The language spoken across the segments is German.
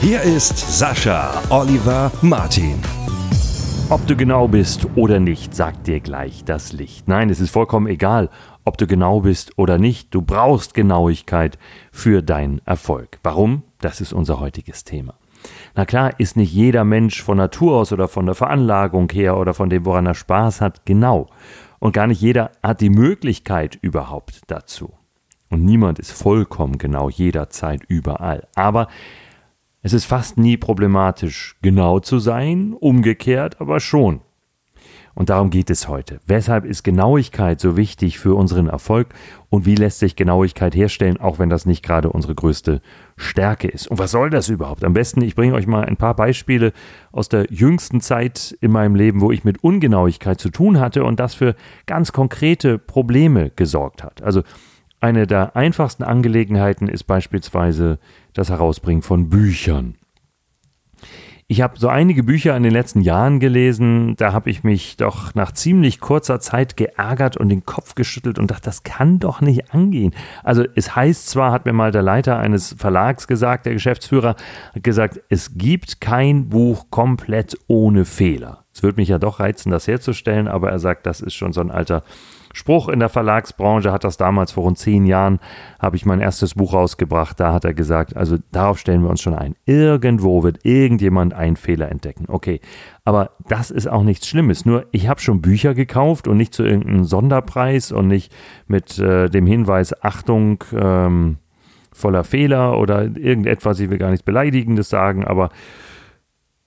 Hier ist Sascha Oliver Martin. Ob du genau bist oder nicht, sagt dir gleich das Licht. Nein, es ist vollkommen egal, ob du genau bist oder nicht. Du brauchst Genauigkeit für deinen Erfolg. Warum? Das ist unser heutiges Thema. Na klar, ist nicht jeder Mensch von Natur aus oder von der Veranlagung her oder von dem, woran er Spaß hat, genau. Und gar nicht jeder hat die Möglichkeit überhaupt dazu. Und niemand ist vollkommen genau jederzeit überall. Aber es ist fast nie problematisch, genau zu sein, umgekehrt aber schon. Und darum geht es heute. Weshalb ist Genauigkeit so wichtig für unseren Erfolg und wie lässt sich Genauigkeit herstellen, auch wenn das nicht gerade unsere größte Stärke ist? Und was soll das überhaupt? Am besten, ich bringe euch mal ein paar Beispiele aus der jüngsten Zeit in meinem Leben, wo ich mit Ungenauigkeit zu tun hatte und das für ganz konkrete Probleme gesorgt hat. Also eine der einfachsten Angelegenheiten ist beispielsweise das Herausbringen von Büchern. Ich habe so einige Bücher in den letzten Jahren gelesen, da habe ich mich doch nach ziemlich kurzer Zeit geärgert und den Kopf geschüttelt und dachte, das kann doch nicht angehen. Also es heißt zwar, hat mir mal der Leiter eines Verlags gesagt, der Geschäftsführer hat gesagt, es gibt kein Buch komplett ohne Fehler. Es würde mich ja doch reizen, das herzustellen, aber er sagt, das ist schon so ein alter Spruch in der Verlagsbranche hat das damals vor rund zehn Jahren, habe ich mein erstes Buch rausgebracht. Da hat er gesagt, also darauf stellen wir uns schon ein. Irgendwo wird irgendjemand einen Fehler entdecken. Okay, aber das ist auch nichts Schlimmes. Nur ich habe schon Bücher gekauft und nicht zu irgendeinem Sonderpreis und nicht mit äh, dem Hinweis, Achtung, ähm, voller Fehler oder irgendetwas, ich will gar nichts Beleidigendes sagen, aber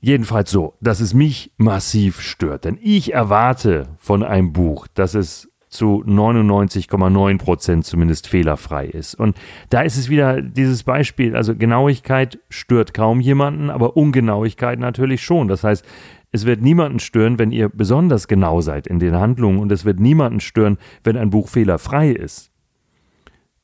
Jedenfalls so, dass es mich massiv stört. Denn ich erwarte von einem Buch, dass es zu 99,9 Prozent zumindest fehlerfrei ist. Und da ist es wieder dieses Beispiel, also Genauigkeit stört kaum jemanden, aber Ungenauigkeit natürlich schon. Das heißt, es wird niemanden stören, wenn ihr besonders genau seid in den Handlungen und es wird niemanden stören, wenn ein Buch fehlerfrei ist.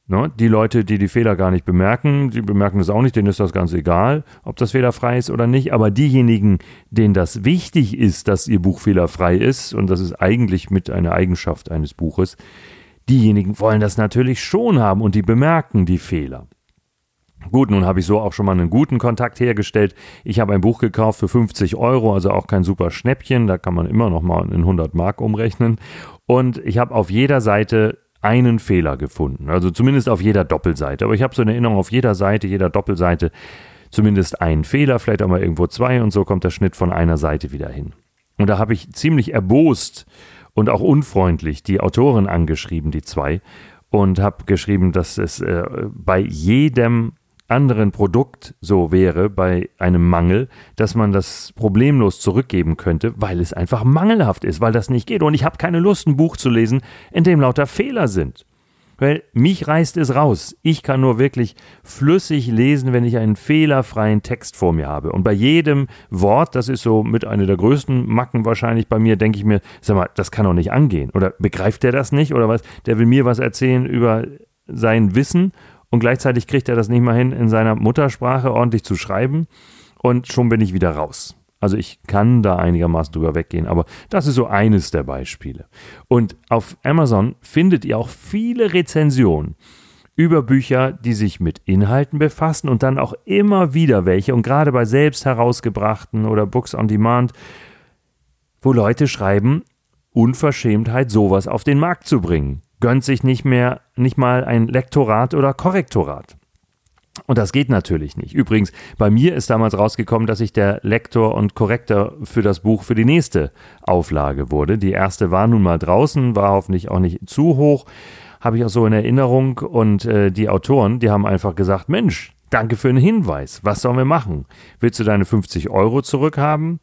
Ne? Die Leute, die die Fehler gar nicht bemerken, die bemerken das auch nicht, denen ist das ganz egal, ob das fehlerfrei ist oder nicht. Aber diejenigen, denen das wichtig ist, dass ihr Buch fehlerfrei ist, und das ist eigentlich mit einer Eigenschaft eines Buches, diejenigen wollen das natürlich schon haben und die bemerken die Fehler. Gut, nun habe ich so auch schon mal einen guten Kontakt hergestellt. Ich habe ein Buch gekauft für 50 Euro, also auch kein super Schnäppchen. Da kann man immer noch mal in 100 Mark umrechnen. Und ich habe auf jeder Seite einen Fehler gefunden. Also zumindest auf jeder Doppelseite. Aber ich habe so eine Erinnerung, auf jeder Seite, jeder Doppelseite zumindest einen Fehler, vielleicht auch mal irgendwo zwei und so kommt der Schnitt von einer Seite wieder hin. Und da habe ich ziemlich erbost und auch unfreundlich die Autorin angeschrieben, die zwei, und habe geschrieben, dass es äh, bei jedem anderen Produkt so wäre bei einem Mangel, dass man das problemlos zurückgeben könnte, weil es einfach mangelhaft ist, weil das nicht geht. Und ich habe keine Lust, ein Buch zu lesen, in dem lauter Fehler sind. Weil mich reißt es raus. Ich kann nur wirklich flüssig lesen, wenn ich einen fehlerfreien Text vor mir habe. Und bei jedem Wort, das ist so mit einer der größten Macken wahrscheinlich bei mir, denke ich mir, sag mal, das kann doch nicht angehen. Oder begreift der das nicht? Oder was? Der will mir was erzählen über sein Wissen und gleichzeitig kriegt er das nicht mal hin, in seiner Muttersprache ordentlich zu schreiben und schon bin ich wieder raus. Also ich kann da einigermaßen drüber weggehen, aber das ist so eines der Beispiele. Und auf Amazon findet ihr auch viele Rezensionen über Bücher, die sich mit Inhalten befassen und dann auch immer wieder welche und gerade bei selbst herausgebrachten oder Books on Demand, wo Leute schreiben, Unverschämtheit, sowas auf den Markt zu bringen gönnt sich nicht mehr, nicht mal ein Lektorat oder Korrektorat. Und das geht natürlich nicht. Übrigens, bei mir ist damals rausgekommen, dass ich der Lektor und Korrektor für das Buch für die nächste Auflage wurde. Die erste war nun mal draußen, war hoffentlich auch nicht zu hoch, habe ich auch so in Erinnerung. Und äh, die Autoren, die haben einfach gesagt, Mensch, danke für den Hinweis. Was sollen wir machen? Willst du deine 50 Euro zurückhaben?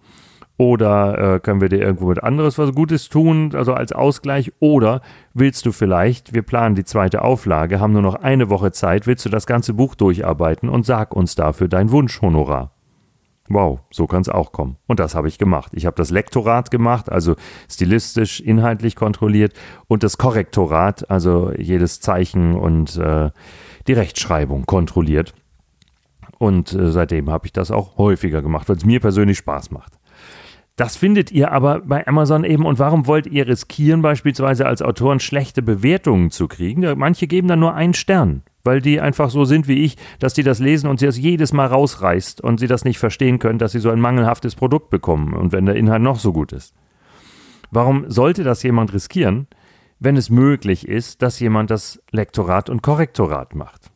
Oder äh, können wir dir irgendwo mit anderes was Gutes tun, also als Ausgleich? Oder willst du vielleicht, wir planen die zweite Auflage, haben nur noch eine Woche Zeit, willst du das ganze Buch durcharbeiten und sag uns dafür dein Wunschhonorar? Wow, so kann es auch kommen. Und das habe ich gemacht. Ich habe das Lektorat gemacht, also stilistisch, inhaltlich kontrolliert, und das Korrektorat, also jedes Zeichen und äh, die Rechtschreibung kontrolliert. Und äh, seitdem habe ich das auch häufiger gemacht, weil es mir persönlich Spaß macht. Das findet ihr aber bei Amazon eben. Und warum wollt ihr riskieren, beispielsweise als Autoren schlechte Bewertungen zu kriegen? Manche geben dann nur einen Stern weil die einfach so sind wie ich, dass die das lesen und sie das jedes Mal rausreißt und sie das nicht verstehen können, dass sie so ein mangelhaftes Produkt bekommen und wenn der Inhalt noch so gut ist. Warum sollte das jemand riskieren, wenn es möglich ist, dass jemand das Lektorat und Korrektorat macht?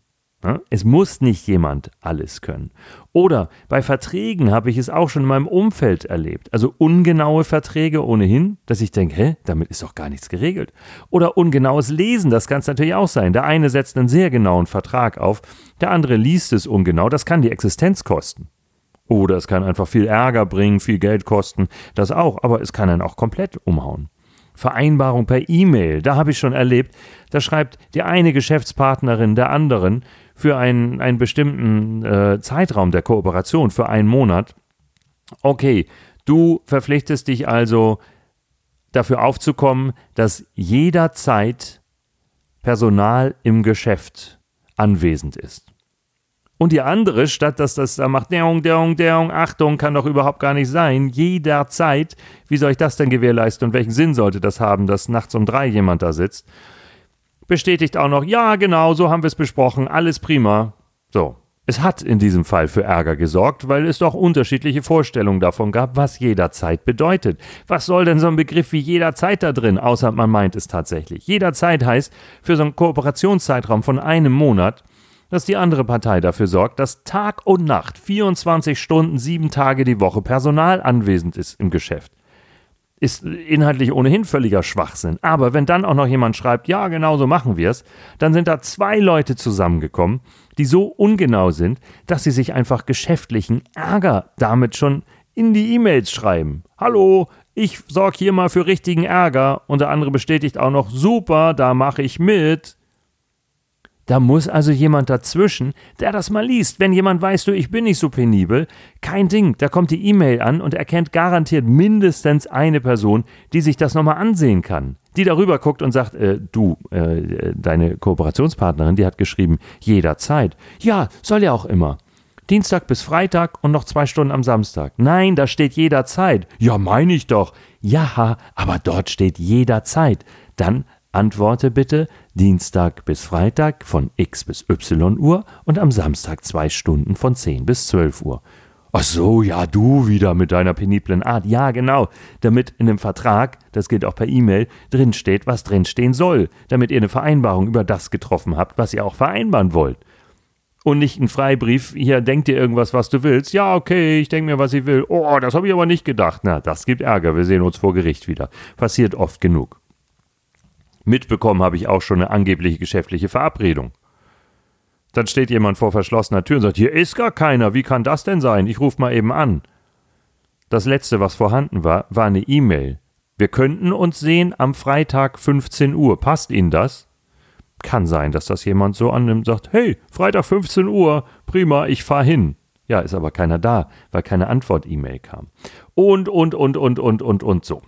Es muss nicht jemand alles können. Oder bei Verträgen habe ich es auch schon in meinem Umfeld erlebt. Also ungenaue Verträge ohnehin, dass ich denke, hä, damit ist doch gar nichts geregelt. Oder ungenaues Lesen, das kann es natürlich auch sein. Der eine setzt einen sehr genauen Vertrag auf, der andere liest es ungenau, das kann die Existenz kosten. Oder es kann einfach viel Ärger bringen, viel Geld kosten, das auch, aber es kann einen auch komplett umhauen. Vereinbarung per E-Mail, da habe ich schon erlebt, da schreibt die eine Geschäftspartnerin der anderen, für einen, einen bestimmten äh, Zeitraum der Kooperation, für einen Monat. Okay, du verpflichtest dich also dafür aufzukommen, dass jederzeit Personal im Geschäft anwesend ist. Und die andere, statt dass das da macht, Deung, Deung, Deung, Achtung, kann doch überhaupt gar nicht sein, jederzeit, wie soll ich das denn gewährleisten und welchen Sinn sollte das haben, dass nachts um drei jemand da sitzt? bestätigt auch noch, ja, genau, so haben wir es besprochen, alles prima. So. Es hat in diesem Fall für Ärger gesorgt, weil es doch unterschiedliche Vorstellungen davon gab, was jederzeit bedeutet. Was soll denn so ein Begriff wie jederzeit da drin, außer man meint es tatsächlich? Jederzeit heißt, für so einen Kooperationszeitraum von einem Monat, dass die andere Partei dafür sorgt, dass Tag und Nacht, 24 Stunden, sieben Tage die Woche Personal anwesend ist im Geschäft ist inhaltlich ohnehin völliger Schwachsinn. Aber wenn dann auch noch jemand schreibt, ja, genau so machen wir es, dann sind da zwei Leute zusammengekommen, die so ungenau sind, dass sie sich einfach geschäftlichen Ärger damit schon in die E-Mails schreiben. Hallo, ich sorge hier mal für richtigen Ärger. Und der andere bestätigt auch noch, super, da mache ich mit. Da muss also jemand dazwischen, der das mal liest. Wenn jemand weiß, du, ich bin nicht so penibel, kein Ding, da kommt die E-Mail an und er kennt garantiert mindestens eine Person, die sich das nochmal ansehen kann. Die darüber guckt und sagt, äh, du, äh, deine Kooperationspartnerin, die hat geschrieben, jederzeit. Ja, soll ja auch immer. Dienstag bis Freitag und noch zwei Stunden am Samstag. Nein, da steht jederzeit. Ja, meine ich doch. Ja, aber dort steht jederzeit. Dann Antworte bitte Dienstag bis Freitag von X bis Y Uhr und am Samstag zwei Stunden von 10 bis 12 Uhr. Ach so, ja, du wieder mit deiner peniblen Art. Ja, genau. Damit in dem Vertrag, das geht auch per E-Mail, drinsteht, was drinstehen soll. Damit ihr eine Vereinbarung über das getroffen habt, was ihr auch vereinbaren wollt. Und nicht ein Freibrief, hier denkt dir irgendwas, was du willst. Ja, okay, ich denke mir, was ich will. Oh, das habe ich aber nicht gedacht. Na, das gibt Ärger. Wir sehen uns vor Gericht wieder. Passiert oft genug. Mitbekommen habe ich auch schon eine angebliche geschäftliche Verabredung. Dann steht jemand vor verschlossener Tür und sagt, hier ist gar keiner, wie kann das denn sein? Ich rufe mal eben an. Das letzte, was vorhanden war, war eine E-Mail. Wir könnten uns sehen am Freitag 15 Uhr. Passt Ihnen das? Kann sein, dass das jemand so annimmt und sagt, hey, Freitag 15 Uhr, prima, ich fahr hin. Ja, ist aber keiner da, weil keine Antwort-E-Mail kam. Und, und, und, und, und, und, und so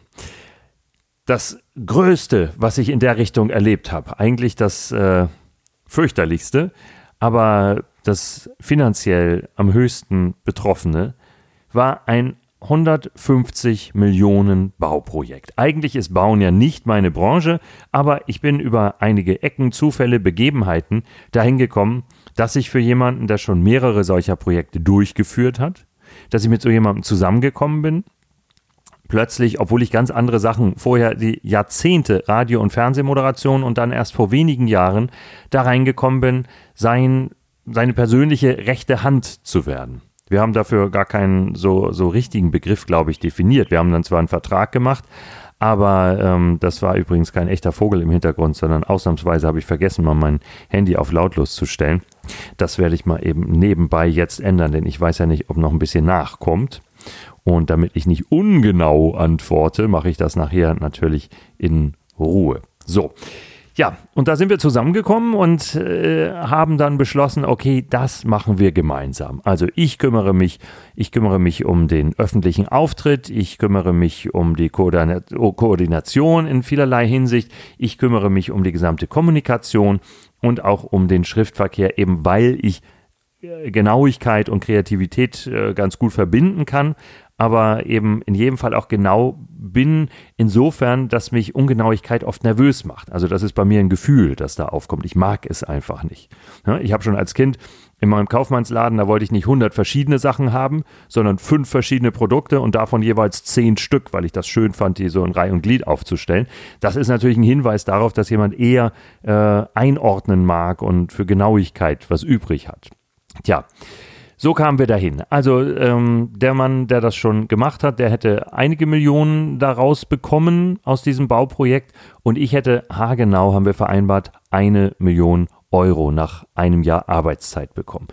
das Größte, was ich in der Richtung erlebt habe. Eigentlich das äh, fürchterlichste, aber das finanziell am höchsten Betroffene war ein 150 Millionen Bauprojekt. Eigentlich ist Bauen ja nicht meine Branche, aber ich bin über einige Ecken, Zufälle, Begebenheiten dahin gekommen, dass ich für jemanden, der schon mehrere solcher Projekte durchgeführt hat, dass ich mit so jemandem zusammengekommen bin, plötzlich, obwohl ich ganz andere Sachen vorher die Jahrzehnte Radio- und Fernsehmoderation und dann erst vor wenigen Jahren da reingekommen bin, sein, seine persönliche rechte Hand zu werden. Wir haben dafür gar keinen so, so richtigen Begriff, glaube ich, definiert. Wir haben dann zwar einen Vertrag gemacht, aber ähm, das war übrigens kein echter Vogel im Hintergrund, sondern ausnahmsweise habe ich vergessen, mal mein Handy auf lautlos zu stellen. Das werde ich mal eben nebenbei jetzt ändern, denn ich weiß ja nicht, ob noch ein bisschen nachkommt. Und damit ich nicht ungenau antworte, mache ich das nachher natürlich in Ruhe. So. Ja, und da sind wir zusammengekommen und äh, haben dann beschlossen, okay, das machen wir gemeinsam. Also ich kümmere mich, ich kümmere mich um den öffentlichen Auftritt, ich kümmere mich um die Koordination in vielerlei Hinsicht, ich kümmere mich um die gesamte Kommunikation und auch um den Schriftverkehr, eben weil ich Genauigkeit und Kreativität äh, ganz gut verbinden kann, aber eben in jedem Fall auch genau bin, insofern, dass mich Ungenauigkeit oft nervös macht. Also das ist bei mir ein Gefühl, das da aufkommt. Ich mag es einfach nicht. Ich habe schon als Kind in meinem Kaufmannsladen, da wollte ich nicht 100 verschiedene Sachen haben, sondern fünf verschiedene Produkte und davon jeweils zehn Stück, weil ich das schön fand, die so in Reihe und Glied aufzustellen. Das ist natürlich ein Hinweis darauf, dass jemand eher äh, einordnen mag und für Genauigkeit was übrig hat. Tja, so kamen wir dahin. Also ähm, der Mann, der das schon gemacht hat, der hätte einige Millionen daraus bekommen aus diesem Bauprojekt und ich hätte, haargenau haben wir vereinbart, eine Million Euro nach einem Jahr Arbeitszeit bekommen.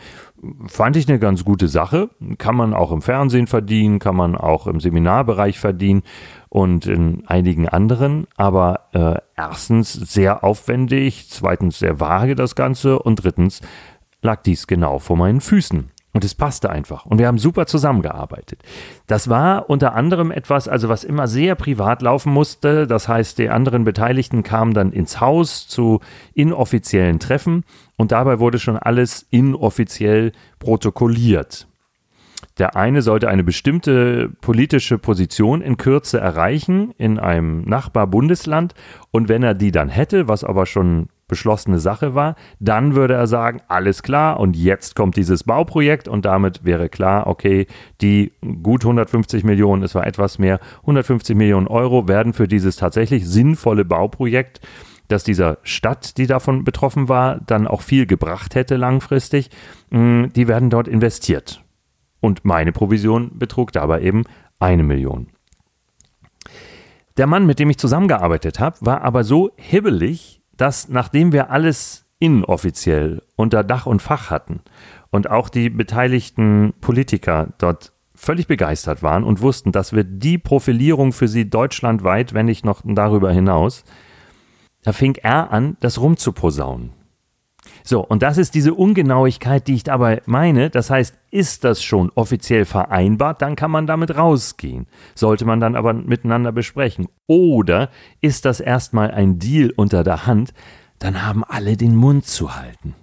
Fand ich eine ganz gute Sache. Kann man auch im Fernsehen verdienen, kann man auch im Seminarbereich verdienen und in einigen anderen. Aber äh, erstens sehr aufwendig, zweitens sehr vage das Ganze und drittens lag dies genau vor meinen Füßen. Und es passte einfach. Und wir haben super zusammengearbeitet. Das war unter anderem etwas, also was immer sehr privat laufen musste. Das heißt, die anderen Beteiligten kamen dann ins Haus zu inoffiziellen Treffen und dabei wurde schon alles inoffiziell protokolliert. Der eine sollte eine bestimmte politische Position in Kürze erreichen in einem Nachbarbundesland und wenn er die dann hätte, was aber schon beschlossene Sache war, dann würde er sagen, alles klar und jetzt kommt dieses Bauprojekt und damit wäre klar, okay, die gut 150 Millionen, es war etwas mehr, 150 Millionen Euro werden für dieses tatsächlich sinnvolle Bauprojekt, das dieser Stadt, die davon betroffen war, dann auch viel gebracht hätte langfristig, mm, die werden dort investiert. Und meine Provision betrug dabei eben eine Million. Der Mann, mit dem ich zusammengearbeitet habe, war aber so hibbelig, dass nachdem wir alles inoffiziell unter Dach und Fach hatten und auch die beteiligten Politiker dort völlig begeistert waren und wussten, dass wir die Profilierung für sie deutschlandweit, wenn nicht noch darüber hinaus, da fing er an, das rumzuposaunen. So, und das ist diese Ungenauigkeit, die ich dabei meine. Das heißt, ist das schon offiziell vereinbart, dann kann man damit rausgehen. Sollte man dann aber miteinander besprechen. Oder ist das erstmal ein Deal unter der Hand, dann haben alle den Mund zu halten.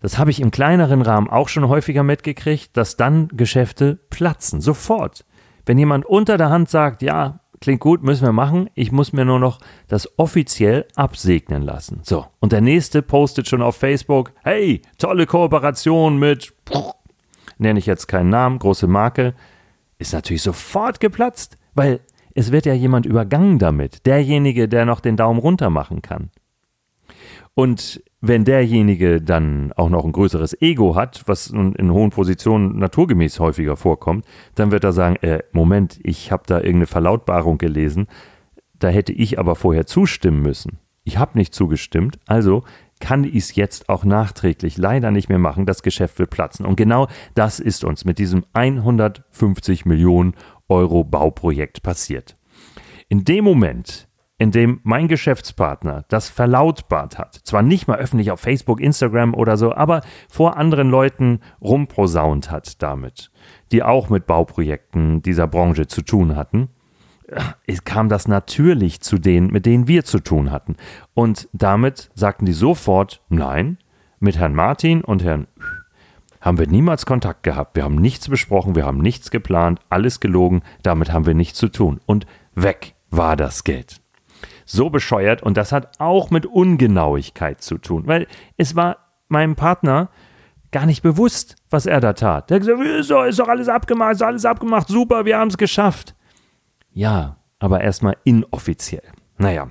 Das habe ich im kleineren Rahmen auch schon häufiger mitgekriegt, dass dann Geschäfte platzen, sofort. Wenn jemand unter der Hand sagt, ja, klingt gut, müssen wir machen. Ich muss mir nur noch das offiziell absegnen lassen. So, und der nächste postet schon auf Facebook, hey, tolle Kooperation mit, nenne ich jetzt keinen Namen, große Marke, ist natürlich sofort geplatzt, weil es wird ja jemand übergangen damit, derjenige, der noch den Daumen runter machen kann. Und wenn derjenige dann auch noch ein größeres Ego hat, was in hohen Positionen naturgemäß häufiger vorkommt, dann wird er sagen, äh, Moment, ich habe da irgendeine Verlautbarung gelesen, da hätte ich aber vorher zustimmen müssen. Ich habe nicht zugestimmt, also kann ich es jetzt auch nachträglich leider nicht mehr machen, das Geschäft wird platzen. Und genau das ist uns mit diesem 150 Millionen Euro Bauprojekt passiert. In dem Moment, in dem mein Geschäftspartner das verlautbart hat, zwar nicht mal öffentlich auf Facebook, Instagram oder so, aber vor anderen Leuten rumprosaunt hat damit, die auch mit Bauprojekten dieser Branche zu tun hatten, äh, kam das natürlich zu denen, mit denen wir zu tun hatten. Und damit sagten die sofort, nein, mit Herrn Martin und Herrn haben wir niemals Kontakt gehabt. Wir haben nichts besprochen, wir haben nichts geplant, alles gelogen, damit haben wir nichts zu tun. Und weg war das Geld so bescheuert und das hat auch mit Ungenauigkeit zu tun, weil es war meinem Partner gar nicht bewusst, was er da tat. Der hat gesagt, ist doch, ist doch alles abgemacht, ist alles abgemacht, super, wir haben es geschafft. Ja, aber erstmal inoffiziell. Naja.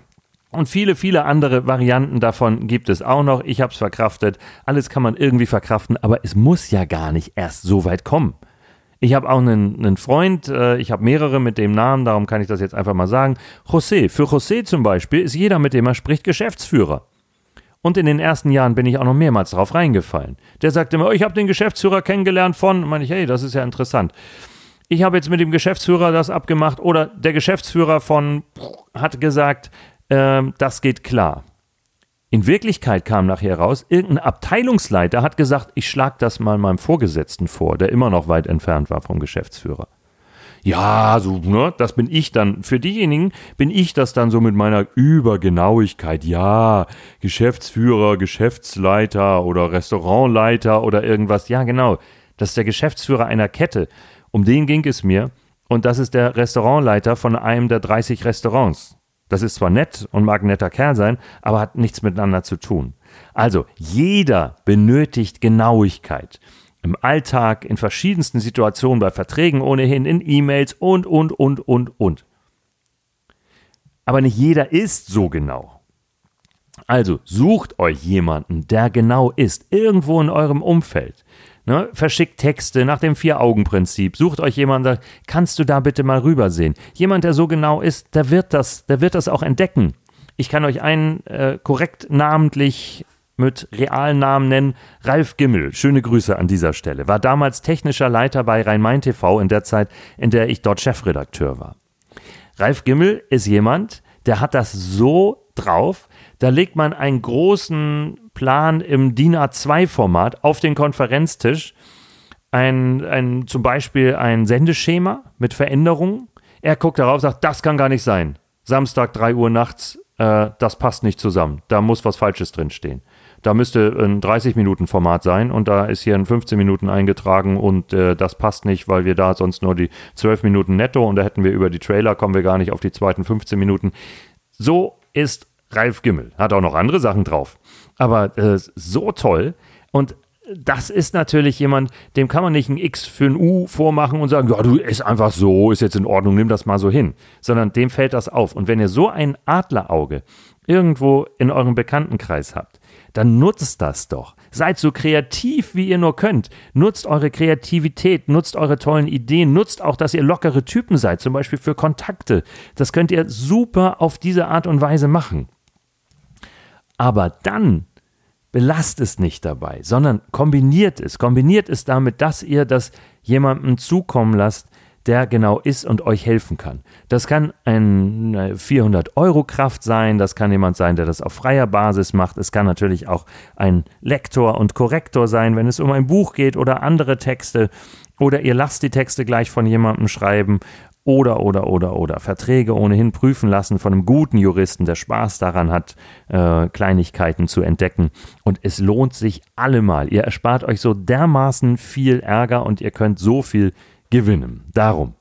Und viele, viele andere Varianten davon gibt es auch noch. Ich habe es verkraftet. Alles kann man irgendwie verkraften, aber es muss ja gar nicht erst so weit kommen. Ich habe auch einen, einen Freund, äh, ich habe mehrere mit dem Namen, darum kann ich das jetzt einfach mal sagen. José. Für José zum Beispiel ist jeder, mit dem er spricht, Geschäftsführer. Und in den ersten Jahren bin ich auch noch mehrmals drauf reingefallen. Der sagte immer, oh, ich habe den Geschäftsführer kennengelernt von, meine ich, hey, das ist ja interessant. ich habe jetzt mit dem Geschäftsführer das abgemacht oder der Geschäftsführer von hat gesagt, äh, das geht klar. In Wirklichkeit kam nachher raus, irgendein Abteilungsleiter hat gesagt, ich schlage das mal meinem Vorgesetzten vor, der immer noch weit entfernt war vom Geschäftsführer. Ja, so, ne, das bin ich dann. Für diejenigen bin ich das dann so mit meiner Übergenauigkeit. Ja, Geschäftsführer, Geschäftsleiter oder Restaurantleiter oder irgendwas. Ja, genau. Das ist der Geschäftsführer einer Kette. Um den ging es mir. Und das ist der Restaurantleiter von einem der 30 Restaurants. Das ist zwar nett und mag ein netter Kerl sein, aber hat nichts miteinander zu tun. Also, jeder benötigt Genauigkeit. Im Alltag, in verschiedensten Situationen, bei Verträgen ohnehin, in E-Mails und, und, und, und, und. Aber nicht jeder ist so genau. Also sucht euch jemanden, der genau ist, irgendwo in eurem Umfeld. Ne? Verschickt Texte nach dem Vier-Augen-Prinzip. Sucht euch jemanden, der, kannst du da bitte mal rübersehen? Jemand, der so genau ist, der wird das, der wird das auch entdecken. Ich kann euch einen äh, korrekt namentlich mit realen Namen nennen. Ralf Gimmel, schöne Grüße an dieser Stelle, war damals technischer Leiter bei Rhein-Main TV in der Zeit, in der ich dort Chefredakteur war. Ralf Gimmel ist jemand, der hat das so drauf, da legt man einen großen Plan im DIN A2-Format auf den Konferenztisch. Ein, ein, zum Beispiel ein Sendeschema mit Veränderungen. Er guckt darauf und sagt, das kann gar nicht sein. Samstag 3 Uhr nachts, äh, das passt nicht zusammen. Da muss was Falsches drinstehen. Da müsste ein 30-Minuten-Format sein und da ist hier ein 15 Minuten eingetragen und äh, das passt nicht, weil wir da sonst nur die 12 Minuten netto und da hätten wir über die Trailer, kommen wir gar nicht auf die zweiten 15 Minuten. So ist Ralf Gimmel. Hat auch noch andere Sachen drauf. Aber äh, so toll. Und das ist natürlich jemand, dem kann man nicht ein X für ein U vormachen und sagen, ja, du ist einfach so, ist jetzt in Ordnung, nimm das mal so hin. Sondern dem fällt das auf. Und wenn ihr so ein Adlerauge irgendwo in eurem Bekanntenkreis habt, dann nutzt das doch. Seid so kreativ, wie ihr nur könnt. Nutzt eure Kreativität, nutzt eure tollen Ideen, nutzt auch, dass ihr lockere Typen seid, zum Beispiel für Kontakte. Das könnt ihr super auf diese Art und Weise machen. Aber dann belasst es nicht dabei, sondern kombiniert es. Kombiniert es damit, dass ihr das jemandem zukommen lasst, der genau ist und euch helfen kann. Das kann eine 400 Euro Kraft sein, das kann jemand sein, der das auf freier Basis macht. Es kann natürlich auch ein Lektor und Korrektor sein, wenn es um ein Buch geht oder andere Texte. Oder ihr lasst die Texte gleich von jemandem schreiben oder, oder, oder, oder Verträge ohnehin prüfen lassen von einem guten Juristen, der Spaß daran hat, äh, Kleinigkeiten zu entdecken. Und es lohnt sich allemal. Ihr erspart euch so dermaßen viel Ärger und ihr könnt so viel gewinnen. Darum,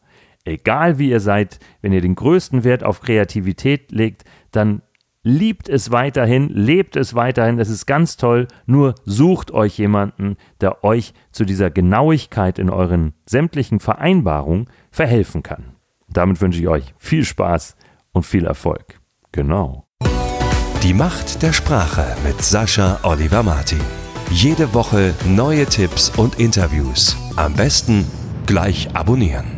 egal wie ihr seid, wenn ihr den größten Wert auf Kreativität legt, dann liebt es weiterhin, lebt es weiterhin, es ist ganz toll, nur sucht euch jemanden, der euch zu dieser Genauigkeit in euren sämtlichen Vereinbarungen verhelfen kann. Damit wünsche ich euch viel Spaß und viel Erfolg. Genau. Die Macht der Sprache mit Sascha Oliver Martin. Jede Woche neue Tipps und Interviews. Am besten gleich abonnieren.